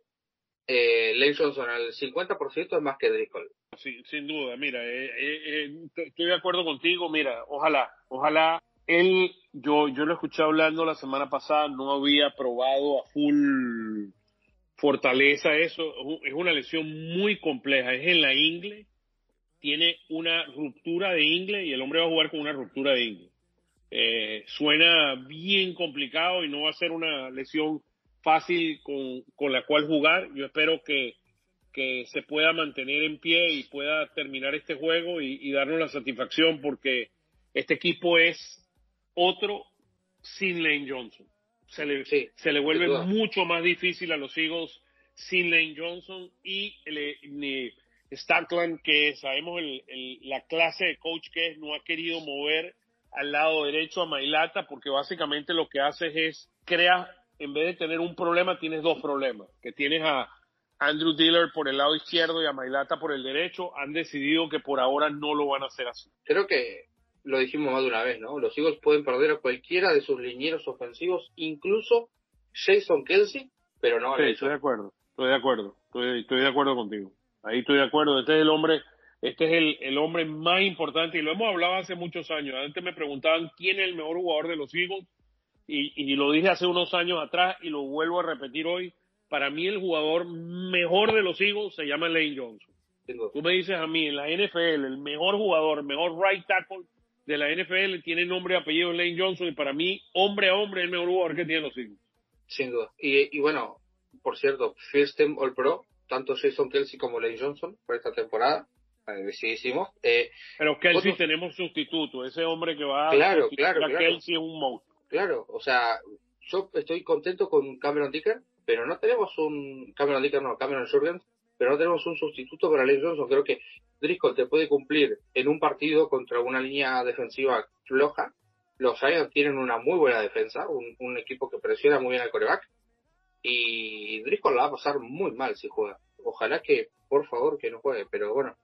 eh, Lane Johnson al 50% es más que Driscoll. Sí, sin duda, mira, eh, eh, eh, estoy de acuerdo contigo, mira, ojalá, ojalá él, yo, yo lo escuché hablando la semana pasada, no había probado a full fortaleza. Eso, es una lesión muy compleja, es en la ingle, tiene una ruptura de ingle y el hombre va a jugar con una ruptura de ingle. Eh, suena bien complicado y no va a ser una lesión fácil con, con la cual jugar. Yo espero que, que se pueda mantener en pie y pueda terminar este juego y, y darnos la satisfacción porque este equipo es otro sin Lane Johnson. Se le, Sí, se le vuelve mucho más difícil a los Eagles sin Lane Johnson y le, ni Stackland, que sabemos el, el- la clase de coach que es, no ha querido mover al lado derecho a Mailata porque básicamente lo que haces es crea, en vez de tener un problema, tienes dos problemas, que tienes a Andrew Diller por el lado izquierdo y a Mailata por el derecho, han decidido que por ahora no lo van a hacer así. Creo que lo dijimos más de una vez, ¿no? Los Eagles pueden perder a cualquiera de sus linieros ofensivos, incluso Jason Kelsey, pero no a Sí, estoy de acuerdo, estoy de acuerdo, estoy, estoy de acuerdo contigo. Ahí estoy de acuerdo. Este es el hombre, este es el, el hombre más importante y lo hemos hablado hace muchos años. Antes me preguntaban quién es el mejor jugador de los Eagles y, y lo dije hace unos años atrás y lo vuelvo a repetir hoy. Para mí el jugador mejor de los Eagles se llama Lane Johnson. Tú me dices a mí, en la NFL, el mejor jugador, el mejor right tackle de la NFL tiene nombre y apellido Lane Johnson y para mí, hombre a hombre, es el mejor jugador que tienen los Eagles. Sin duda. Y, y bueno, por cierto, First Team All Pro, tanto Jason Kelsey como Lane Johnson por esta temporada, merecidísimos. Eh, Pero Kelsey tenemos sustituto, ese hombre que va Claro, a claro, a claro. Kelsey es un monstruo. Claro, o sea, yo estoy contento con Cameron Dicker, pero no tenemos un Cameron Dicker, no, Cameron Jurgens, pero no tenemos un sustituto para Lane Johnson. Creo que Driscoll te puede cumplir en un partido contra una línea defensiva floja. Los Giants tienen una muy buena defensa, un, un equipo que presiona muy bien al coreback. Y Driscoll la va a pasar muy mal si juega. Ojalá que, por favor, que no juegue, pero bueno,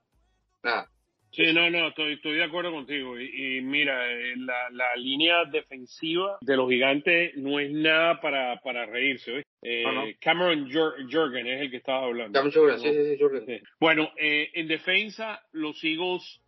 nada. Sí, no, no, estoy, estoy de acuerdo contigo. Y, y mira, eh, la, la línea defensiva de los gigantes no es nada para, para reírse. Eh, no. Cameron es el que estaba hablando. Cameron sí, sí, sí, Jurgens. Sí. Bueno, eh, en defensa, los Eagles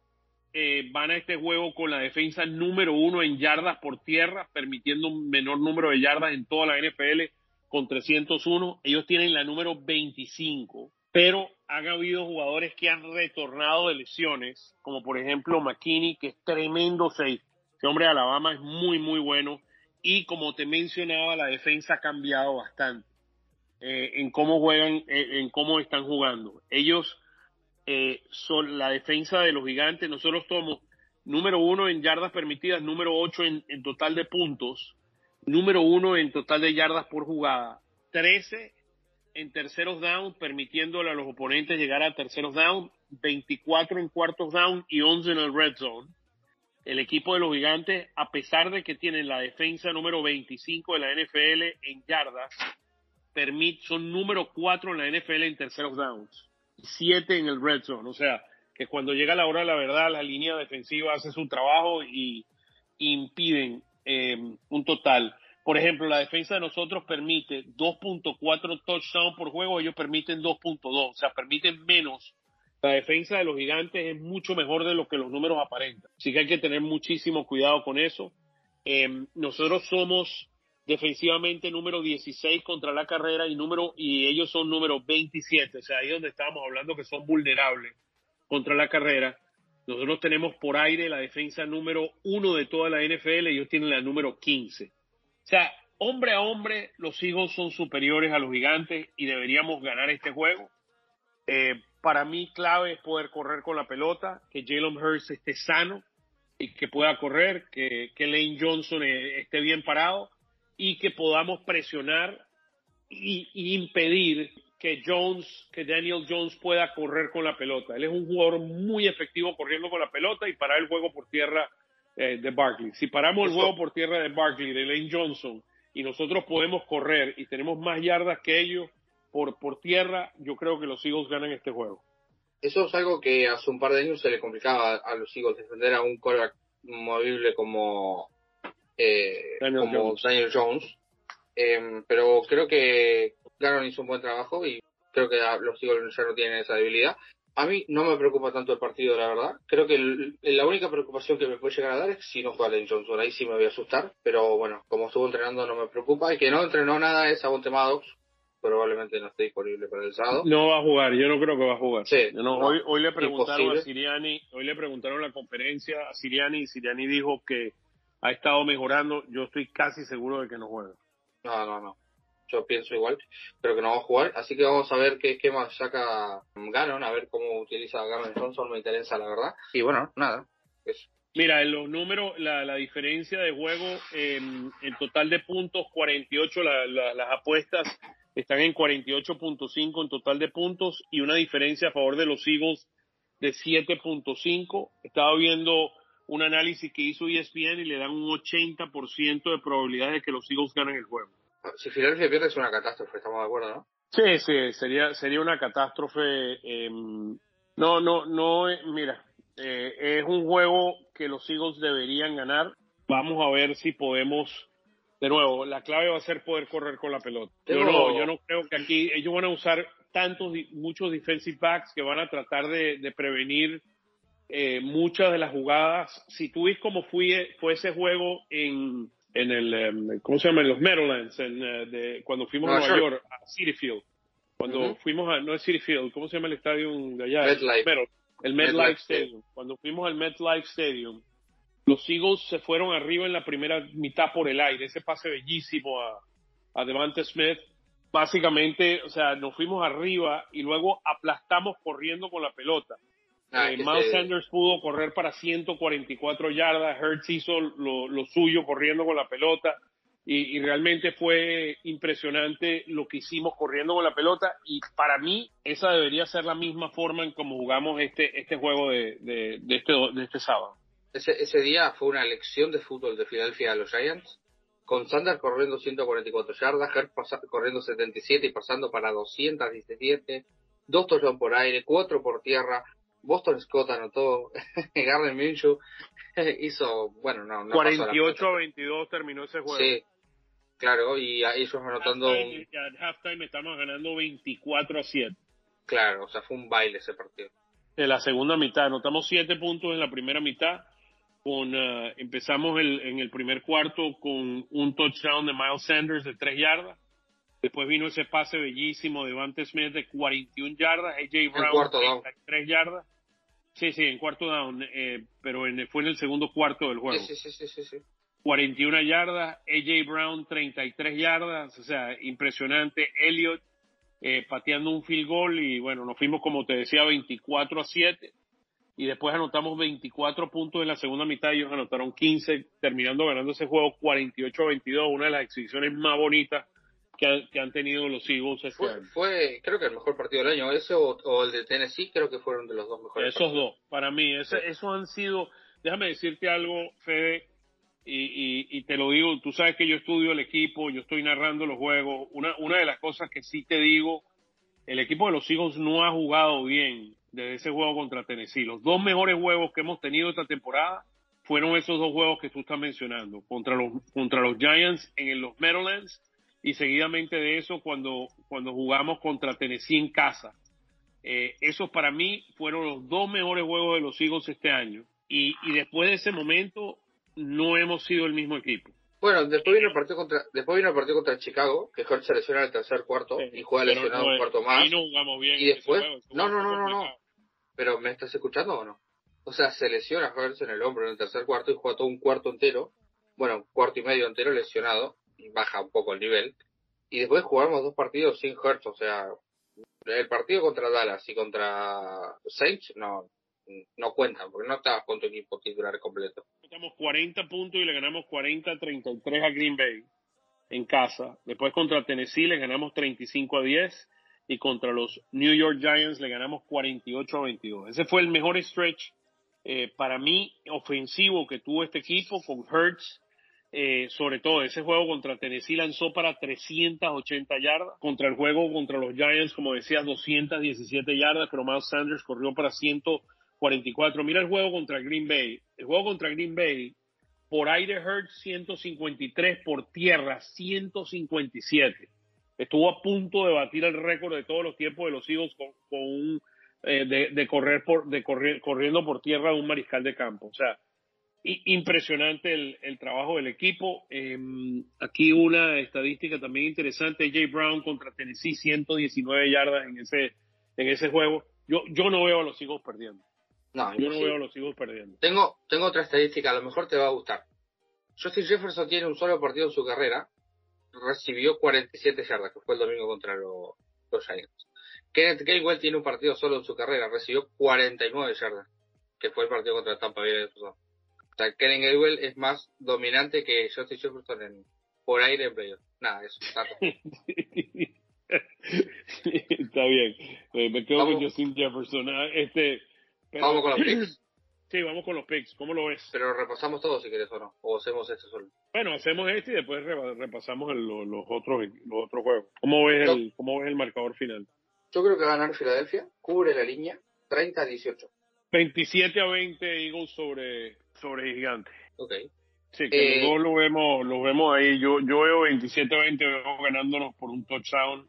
eh, van a este juego con la defensa número uno en yardas por tierra, permitiendo un menor número de yardas en toda la NFL con 301. Ellos tienen la número 25, pero han habido jugadores que han retornado de lesiones, como por ejemplo McKinney, que es tremendo safe. Ese hombre de Alabama es muy, muy bueno. Y como te mencionaba, la defensa ha cambiado bastante eh, en cómo juegan, eh, en cómo están jugando. Ellos eh, son la defensa de los gigantes. Nosotros somos número uno en yardas permitidas, número ocho en, en total de puntos, número uno en total de yardas por jugada, trece en terceros down, permitiéndole a los oponentes llegar a terceros down, 24 en cuartos down y 11 en el red zone. El equipo de los gigantes, a pesar de que tienen la defensa número 25 de la NFL en yardas, permit, son número 4 en la NFL en terceros downs, 7 en el red zone. O sea, que cuando llega la hora de la verdad, la línea defensiva hace su trabajo y impiden eh, un total. Por ejemplo, la defensa de nosotros permite 2.4 touchdowns por juego, ellos permiten 2.2, o sea, permiten menos. La defensa de los gigantes es mucho mejor de lo que los números aparentan. Así que hay que tener muchísimo cuidado con eso. Eh, nosotros somos defensivamente número 16 contra la carrera y número y ellos son número 27, o sea, ahí donde estábamos hablando que son vulnerables contra la carrera. Nosotros tenemos por aire la defensa número uno de toda la NFL ellos tienen la número 15. O sea, hombre a hombre, los Eagles son superiores a los gigantes y deberíamos ganar este juego. Eh, para mí, clave es poder correr con la pelota, que Jalen Hurts esté sano y que pueda correr, que, que Lane Johnson eh, esté bien parado y que podamos presionar y, y, impedir que Jones, que Daniel Jones pueda correr con la pelota. Él es un jugador muy efectivo corriendo con la pelota y parar el juego por tierra eh, de Barkley. Si paramos el juego por tierra de Barkley, de Lane Johnson, y nosotros podemos correr y tenemos más yardas que ellos por, por tierra, yo creo que los Eagles ganan este juego. Eso es algo que hace un par de años se le complicaba a los Eagles defender a un quarterback movible como, eh, Daniel como Jones. Daniel Jones. Eh, pero creo que Garon hizo un buen trabajo y creo que los Eagles ya no tienen esa debilidad. A mí no me preocupa tanto el partido, la verdad. Creo que el- la única preocupación que me puede llegar a dar es si no juega Lane Johnson. Ahí sí me voy a asustar. Pero bueno, como estuvo entrenando no me preocupa. Y que no entrenó nada es Avonte Maddox. Probablemente no esté disponible para el sábado. No va a jugar, yo no creo que va a jugar. Sí, Yo no- no, hoy, hoy le preguntaron imposible. a Siriani, hoy le preguntaron en la conferencia a Siriani y Siriani dijo que ha estado mejorando. Yo estoy casi seguro de que no juega. No, no, no. Yo pienso igual, pero que no va a jugar. Así que vamos a ver qué esquema saca Ganon, a ver cómo utiliza Ganon Johnson, me interesa la verdad. Y bueno, nada. Eso. Mira, en los números, la, la diferencia de juego, eh, el total de puntos, 48, la- la- las apuestas están en 48.5 en total de puntos y una diferencia a favor de los Eagles de 7.5. Estaba viendo un análisis que hizo ESPN y le dan un 80% de probabilidades de que los Eagles ganen el juego. Si Filadelfia pierde es una catástrofe, estamos de acuerdo, ¿no? Sí, sí, sería, sería una catástrofe. eh, no, no, no, eh, mira, eh, es un juego que los Eagles deberían ganar. Vamos a ver si podemos, de nuevo, la clave va a ser poder correr con la pelota. Yo no, yo no creo que aquí ellos van a usar tantos, muchos defensive backs que van a tratar de, de prevenir eh, muchas de las jugadas. Si tú ves cómo fue, fue ese juego en, en el, em, ¿cómo se llama? En los Meadowlands, en, eh, de, cuando fuimos a Nueva York. York, a City Field. Cuando fuimos a, no es City Field, ¿cómo se llama el estadio de allá? MetLife. Pero, el MetLife MetLife Stadium. Cuando fuimos al MetLife Stadium, los Eagles se fueron arriba en la primera mitad por el aire. Ese pase bellísimo a, a Devante Smith. Básicamente, o sea, nos fuimos arriba y luego aplastamos corriendo con la pelota. Ah, Eh, que Miles se- Sanders pudo correr para 144 yardas, Hertz hizo lo, lo suyo corriendo con la pelota y, y realmente fue impresionante lo que hicimos corriendo con la pelota y para mí esa debería ser la misma forma en como jugamos este este juego de, de, de este, de este sábado. ese, ese día fue una lección de fútbol de Filadelfia a los Giants. Con Sanders corriendo 144 yardas, Hertz corriendo 77 y pasando para 217, dos touchdowns por aire, cuatro por tierra. Boston Scott anotó, Garden Minshew hizo, bueno, no, no pasó la 48 a 22 terminó ese juego. Sí, claro, y ellos anotando, un- Halftime, al halftime estamos ganando 24 a 7. claro, o sea, fue un baile ese partido. de la segunda mitad. Anotamos siete puntos en la primera mitad. Con, uh, empezamos el, en el primer cuarto con un touchdown de Miles Sanders de tres yardas. Después vino ese pase bellísimo de Vante Smith de 41 yardas. AJ Brown de 3 yardas. Sí, sí, en cuarto down, eh, pero en, fue en el segundo cuarto del juego. Sí, sí, sí, sí, sí. 41 yardas, AJ Brown 33 yardas, o sea, impresionante. Elliot eh, pateando un field goal y bueno, nos fuimos como te decía 24 a 7 y después anotamos 24 puntos en la segunda mitad, ellos anotaron 15, terminando ganando ese juego 48 a 22, una de las exhibiciones más bonitas que, han tenido los Eagles este fue, Fue, creo que el mejor partido del año, ese o, el de Tennessee, creo que fueron de los dos mejores. Esos dos, para mí, ese, esos han sido, déjame decirte algo, Fede, y, y, te lo digo, tú sabes que yo estudio el equipo, yo estoy narrando los juegos. Una, una de las cosas que sí te digo, el equipo de los Eagles no ha jugado bien desde ese juego contra Tennessee. Los dos mejores juegos que hemos tenido esta temporada fueron esos dos juegos que tú estás mencionando, contra los, contra los Giants en los Meadowlands y seguidamente de eso cuando, cuando jugamos contra Tennessee en casa. Eh, esos para mí fueron los dos mejores juegos de los Eagles este año. Y, y después de ese momento no hemos sido el mismo equipo. Bueno, después vino el partido contra, después vino el partido contra Chicago, que Hurts se lesiona en el tercer cuarto y juega lesionado un cuarto más. no jugamos bien. Y después, no, no, no, no, no. Pero ¿me estás escuchando o no? O sea, se lesiona Hurts en el hombro en el tercer cuarto y juega todo un cuarto entero, bueno, cuarto y medio entero lesionado y baja un poco el nivel. Y después jugamos dos partidos sin Hurts, o sea, el partido contra Dallas y contra Saints, no, no cuentan, porque no estabas con tu equipo titular completo. Estamos 40 puntos y le ganamos 40-33 a Green Bay en casa. Después contra Tennessee le ganamos 35 a 10 y contra los New York Giants le ganamos 48 a 22. Ese fue el mejor stretch eh, para mí ofensivo que tuvo este equipo con Hertz. Eh, sobre todo ese juego contra Tennessee lanzó para 380 yardas, contra el juego contra los Giants, como decías, 217 yardas, pero Miles Sanders corrió para 100 44. Mira el juego contra Green Bay. El juego contra Green Bay, por aire Hertz 153, por tierra 157. Estuvo a punto de batir el récord de todos los tiempos de los Eagles con, un, eh, de, correr por, de correr, corriendo por tierra de un mariscal de campo. O sea, impresionante el, trabajo del equipo. Em, aquí una estadística también interesante. Jay Brown contra Tennessee, 119 yardas en ese, en ese juego. Yo, yo no veo a los Eagles perdiendo. No, yo no veo a los Eagles perdiendo. Tengo, tengo otra estadística, a lo mejor te va a gustar. Justin Jefferson tiene un solo partido en su carrera, recibió 47 yardas, que fue el domingo contra los, los Giants. Kenneth Gainwell tiene un partido solo en su carrera, recibió 49 yardas, que fue el partido contra Tampa Bay. Sea, Kenneth Gainwell es más dominante que Justin Jefferson en, por aire en playoff. Nada, eso. Está bien. Eh, me quedo con Justin Jefferson. Ah, este, vamos con los picks. Sí, vamos con los picks. ¿Cómo lo ves? Pero repasamos todo si quieres o no. O hacemos este solo. Bueno, hacemos este y después repasamos los, otros, los otros juegos. ¿Cómo ves, el, ¿Cómo ves el marcador final? Yo creo que va a ganar Filadelfia. Cubre la línea. 30 a 18. 27 a 20 Eagles sobre, sobre Gigante. Ok. Sí, que los eh, dos lo vemos, lo vemos ahí. Yo, yo veo 27 a 20 veo ganándonos por un touchdown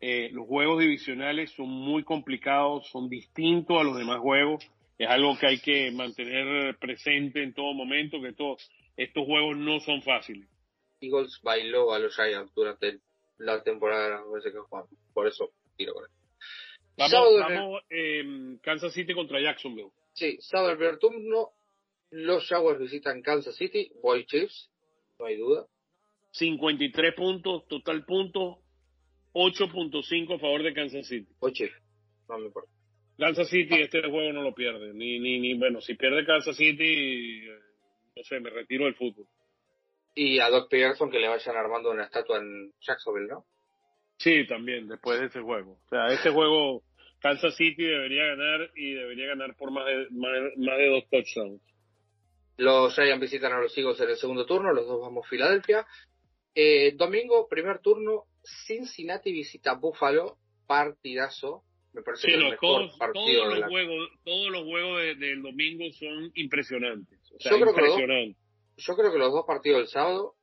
eh, los juegos divisionales son muy complicados, son distintos a los demás juegos. Es algo que hay que mantener presente en todo momento, que todos estos juegos no son fáciles. Eagles bailó a los Giants durante la temporada que jugamos. Por eso tiro con él. Vamos, em, Kansas City contra Jacksonville. Sí, el primer turno. Los Jaguars visitan Kansas City. Boy Chiefs, no hay duda. 53 puntos, total puntos. 8.5 a favor de Kansas City. 8, no me importa. Kansas City este juego no lo pierde. Ni, ni, ni, bueno, si pierde Kansas City, eh, no sé, me retiro del fútbol. Y a Doc Peterson que le vayan armando una estatua en Jacksonville, ¿no? Sí, también, después de ese juego. O sea, este juego Kansas City debería ganar y debería ganar por más de, más, de dos touchdowns. Los Giants visitan a los Eagles en el segundo turno, los dos vamos a Filadelfia. Eh, domingo, primer turno, Cincinnati visita Buffalo, partidazo. Me parece que el mejor todos, partido todos, los juegos, todos los juegos del domingo son impresionantes. yo, creo Que los, yo creo que los dos partidos del sábado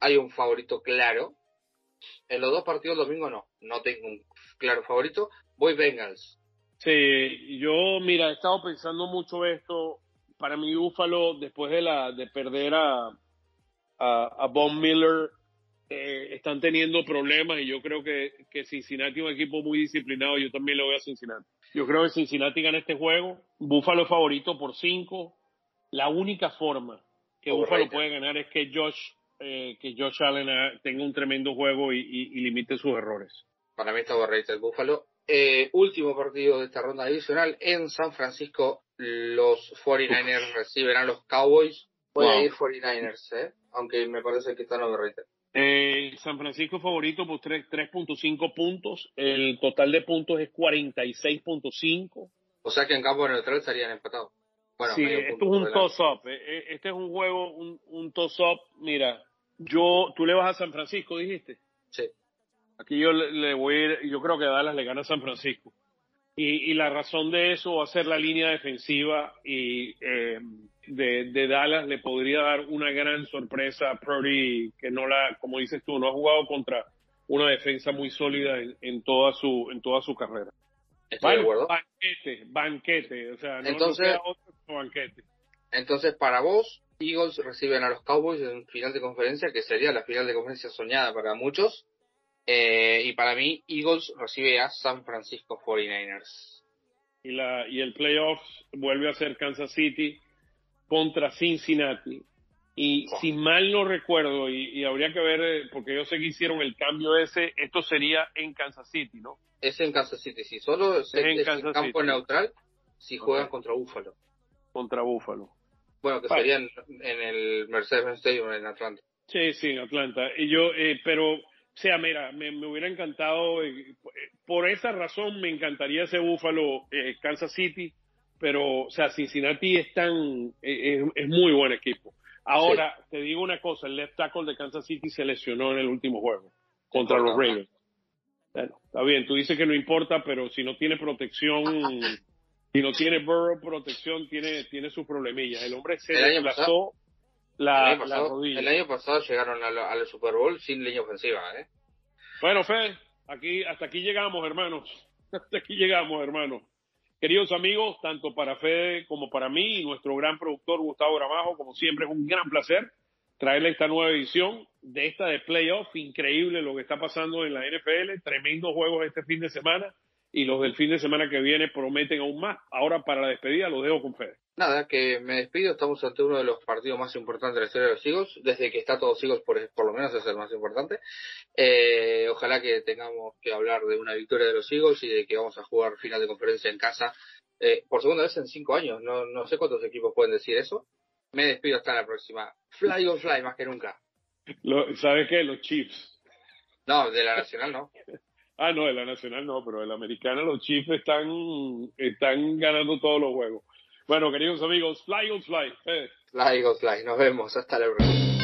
hay un favorito claro. En los dos partidos del domingo no, no tengo un claro favorito. Voy Bengals. Sí, yo, mira, he estado pensando mucho esto. Para mi Búfalo, después de la de perder a, a, a Von Miller, eh, están teniendo problemas y yo creo que, que Cincinnati es un equipo muy disciplinado. Yo también le voy a Cincinnati. Yo creo que Cincinnati gana este juego. Búfalo es favorito por cinco. La única forma que Búfalo puede ganar es que Josh, eh, que Josh Allen ah, tenga un tremendo juego y, y, y limite sus errores. Para mí está overrated el Búfalo. Eh, último partido de esta ronda divisional en San Francisco. Los 49ers reciben a los Cowboys. Voy a Wow. ir 49ers, ¿eh? aunque me parece que están overrated. Eh, San Francisco favorito por tres- 3.5 puntos. El total de puntos es 46.5. O sea que en campo neutral estarían empatados. Bueno, sí, esto es un toss-up. eh, eh, Este es un juego, un, un toss-up. Mira, yo, tú le vas a San Francisco, dijiste. Sí. Aquí yo le, le voy a ir, yo creo que Dallas le gana a San Francisco. Y, y la razón de eso va a ser la línea defensiva y eh, de, de Dallas le podría dar una gran sorpresa a Purdy, que no la, como dices tú, no ha jugado contra una defensa muy sólida en, en toda su en toda su carrera. Estoy de acuerdo. banquete, banquete, o sea, no, Entonces- no queda otro que banquete. Entonces, para vos, Eagles reciben a los Cowboys en final de conferencia, que sería la final de conferencia soñada para muchos. Eh, y para mí, Eagles recibe a San Francisco 49ers. y la y el playoff vuelve a ser Kansas City contra Cincinnati y Oh. si mal no recuerdo y, y habría que ver eh, porque yo sé que hicieron el cambio ese esto sería en Kansas City no Es en Kansas City. Si solo es, Es en es en campo City. neutral, si juegan contra Buffalo. contra Buffalo Bueno, que Vale. sería en, el Mercedes-Benz Stadium en Atlanta. sí sí en Atlanta y yo eh, pero sea mira me, me hubiera encantado eh, por esa razón me encantaría ese Buffalo eh, Kansas City pero o sea Cincinnati es tan eh, es, es muy buen equipo Ahora, te digo una cosa, el left tackle de Kansas City se lesionó en el último juego contra los Ravens. Bueno, está bien, tú dices que no importa, pero si no tiene protección, si no tiene Burrow protección, tiene, tiene sus problemillas. El hombre se año desplazó El la, año, la pasado, rodilla. el año pasado llegaron al, al Super Bowl sin línea ofensiva, ¿eh? Bueno, Fede, aquí, hasta aquí llegamos, hermanos. Hasta aquí llegamos, hermanos. Queridos amigos, tanto para Fede como para mí y nuestro gran productor Gustavo Gramajo, como siempre es un gran placer traerle esta nueva edición de esta de playoff. Increíble lo que está pasando en la NFL. Tremendos juegos este fin de semana y los del fin de semana que viene prometen aún más. Ahora para la despedida los dejo con Fede. Nada, que me despido. Estamos ante uno de los partidos más importantes de la historia de los Eagles. Desde que está todos Eagles, por, por lo menos es el más importante. Eh, ojalá que tengamos que hablar de una victoria de los Eagles y de que vamos a jugar final de conferencia en casa eh, por segunda vez en cinco años. No, no sé cuántos equipos pueden decir eso. Me despido hasta la próxima. Fly on fly, más que nunca. Lo- ¿Sabes qué? Los Chiefs. No, de la Nacional no. Ah, no, de la nacional no, pero de la americana los Chiefs están, están ganando todos los juegos. Bueno, queridos amigos, fly on fly. Fede. Fly on fly. Nos vemos. Hasta la próxima.